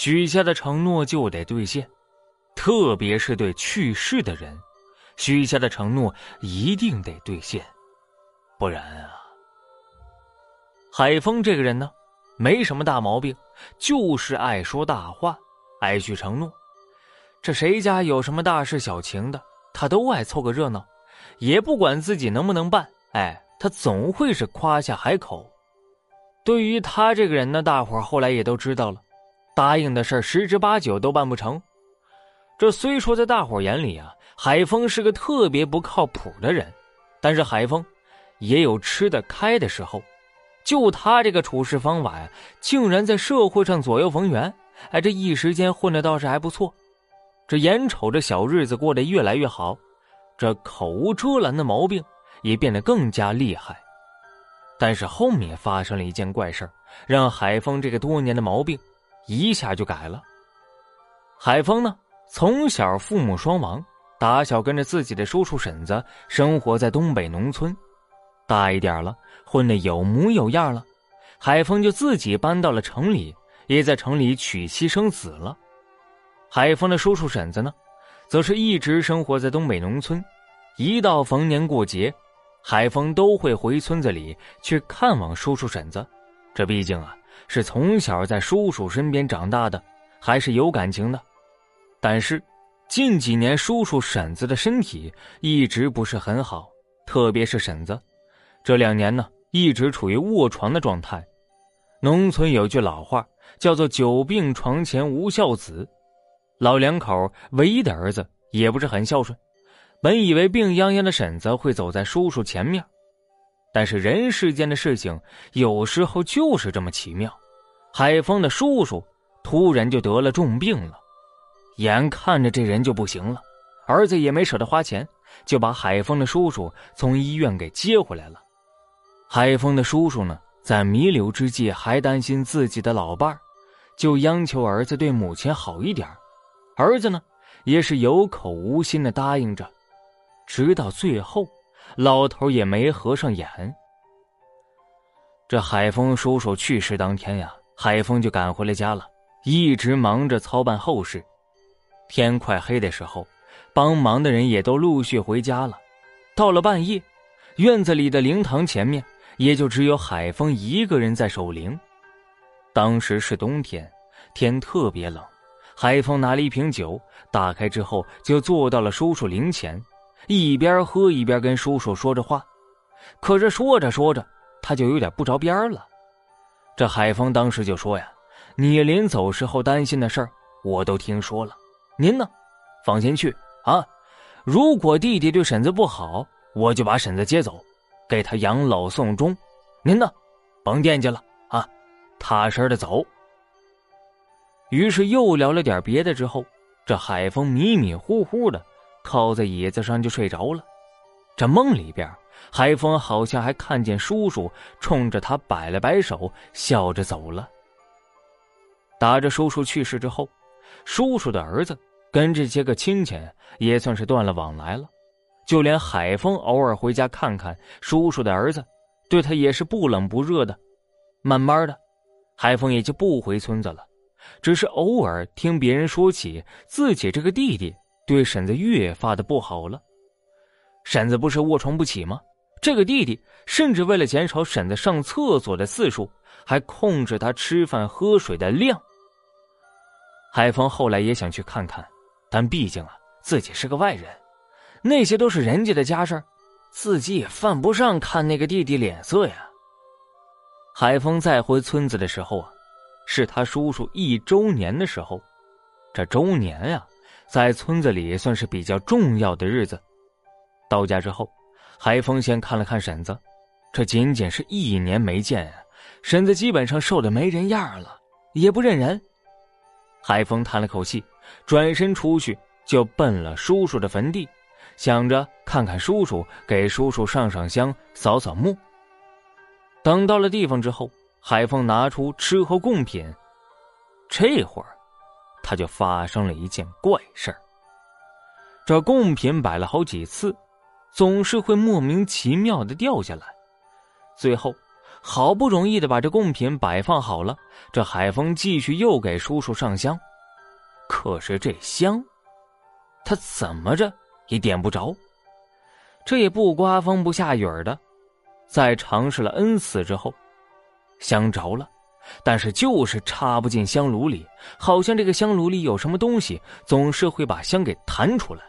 许下的承诺就得兑现，特别是对去世的人，许下的承诺一定得兑现，不然啊。海峰这个人呢，没什么大毛病，就是爱说大话，爱许承诺。这谁家有什么大事小情的，他都爱凑个热闹，也不管自己能不能办。哎，他总会是夸下海口。对于他这个人呢，大伙后来也都知道了，答应的事十之八九都办不成。这虽说在大伙眼里啊，海峰是个特别不靠谱的人，但是海峰也有吃得开的时候。就他这个处事方法呀，竟然在社会上左右逢源，哎，这一时间混的倒是还不错。这眼瞅着小日子过得越来越好，这口无遮拦的毛病也变得更加厉害。但是后面发生了一件怪事让海峰这个多年的毛病一下就改了。海峰呢，从小父母双亡，打小跟着自己的叔叔婶子生活在东北农村。大一点了，混得有模有样了，海峰就自己搬到了城里，也在城里娶妻生子了。海峰的叔叔婶子呢，则是一直生活在东北农村，一到逢年过节。海峰都会回村子里去看望叔叔婶子，这毕竟啊是从小在叔叔身边长大的，还是有感情的。但是近几年叔叔婶子的身体一直不是很好，特别是婶子，这两年呢一直处于卧床的状态。农村有句老话叫做“久病床前无孝子”，老两口唯一的儿子也不是很孝顺。本以为病殃殃的婶子会走在叔叔前面，但是人世间的事情有时候就是这么奇妙。海峰的叔叔突然就得了重病了，眼看着这人就不行了，儿子也没舍得花钱，就把海峰的叔叔从医院给接回来了。海峰的叔叔呢，在弥留之际还担心自己的老伴儿，就央求儿子对母亲好一点儿子呢，也是有口无心的答应着。直到最后，老头也没合上眼。这海峰叔叔去世当天呀，海峰就赶回了家了，一直忙着操办后事。天快黑的时候，帮忙的人也都陆续回家了。到了半夜，院子里的灵堂前面，也就只有海峰一个人在守灵。当时是冬天，天特别冷。海峰拿了一瓶酒，打开之后就坐到了叔叔灵前。一边喝一边跟叔叔说着话，可是说着说着，他就有点不着边了。这海峰当时就说：“呀，你临走时候担心的事儿，我都听说了。您呢，放心去啊。如果弟弟对婶子不好，我就把婶子接走，给他养老送终。您呢，甭惦记了啊，踏实的走。”于是又聊了点别的，之后，这海峰迷迷糊糊的。靠在椅子上就睡着了，这梦里边，海峰好像还看见叔叔冲着他摆了摆手，笑着走了。打着叔叔去世之后，叔叔的儿子跟这些个亲戚也算是断了往来了，就连海峰偶尔回家看看叔叔的儿子，对他也是不冷不热的。慢慢的，海峰也就不回村子了，只是偶尔听别人说起自己这个弟弟。对婶子越发的不好了，婶子不是卧床不起吗？这个弟弟甚至为了减少婶子上厕所的次数，还控制他吃饭喝水的量。海峰后来也想去看看，但毕竟啊，自己是个外人，那些都是人家的家事自己也犯不上看那个弟弟脸色呀。海峰再回村子的时候啊，是他叔叔一周年的时候，这周年呀。在村子里算是比较重要的日子，到家之后，海峰先看了看婶子，这仅仅是一年没见，婶子基本上瘦的没人样了，也不认人。海峰叹了口气，转身出去就奔了叔叔的坟地，想着看看叔叔，给叔叔上上香，扫扫墓。等到了地方之后，海峰拿出吃喝贡品，这会儿。他就发生了一件怪事儿。这贡品摆了好几次，总是会莫名其妙的掉下来。最后，好不容易的把这贡品摆放好了，这海风继续又给叔叔上香。可是这香，他怎么着也点不着。这也不刮风不下雨的，在尝试了 n 次之后，香着了，但是就是插不进香炉里，好像这个香炉里有什么东西，总是会把香给弹出来。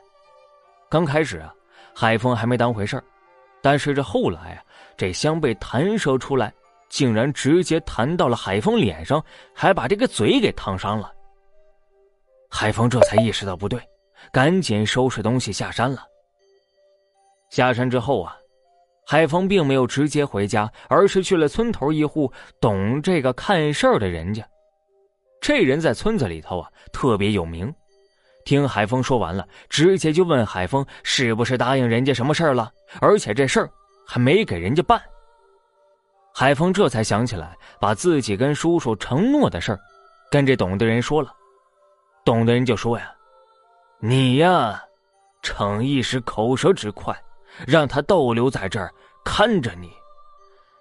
刚开始啊，海峰还没当回事儿。但是这后来啊，这香被弹射出来，竟然直接弹到了海峰脸上，还把这个嘴给烫伤了。海峰这才意识到不对，赶紧收拾东西下山了。下山之后啊，海峰并没有直接回家，而是去了村头一户懂这个看事儿的人家。这人在村子里头啊特别有名。听海峰说完了，直接就问海峰是不是答应人家什么事儿了，而且这事儿还没给人家办。海峰这才想起来，把自己跟叔叔承诺的事儿，跟这懂的人说了。懂的人就说呀：“你呀，逞一时口舌之快，让他逗留在这儿看着你，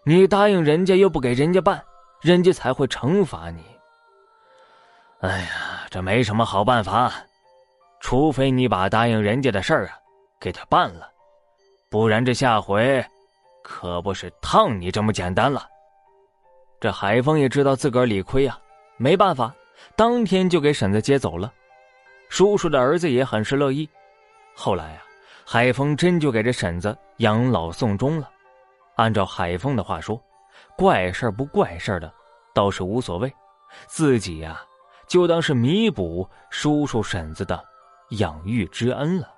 你答应人家又不给人家办，人家才会惩罚你。哎呀，这没什么好办法。”除非你把答应人家的事儿啊给他办了，不然这下回可不是烫你这么简单了。这海峰也知道自个儿理亏啊，没办法，当天就给婶子接走了。叔叔的儿子也很是乐意。后来啊，海峰真就给这婶子养老送终了。按照海峰的话说，怪事不怪事的倒是无所谓，自己呀就当是弥补叔叔婶子的。养育之恩了。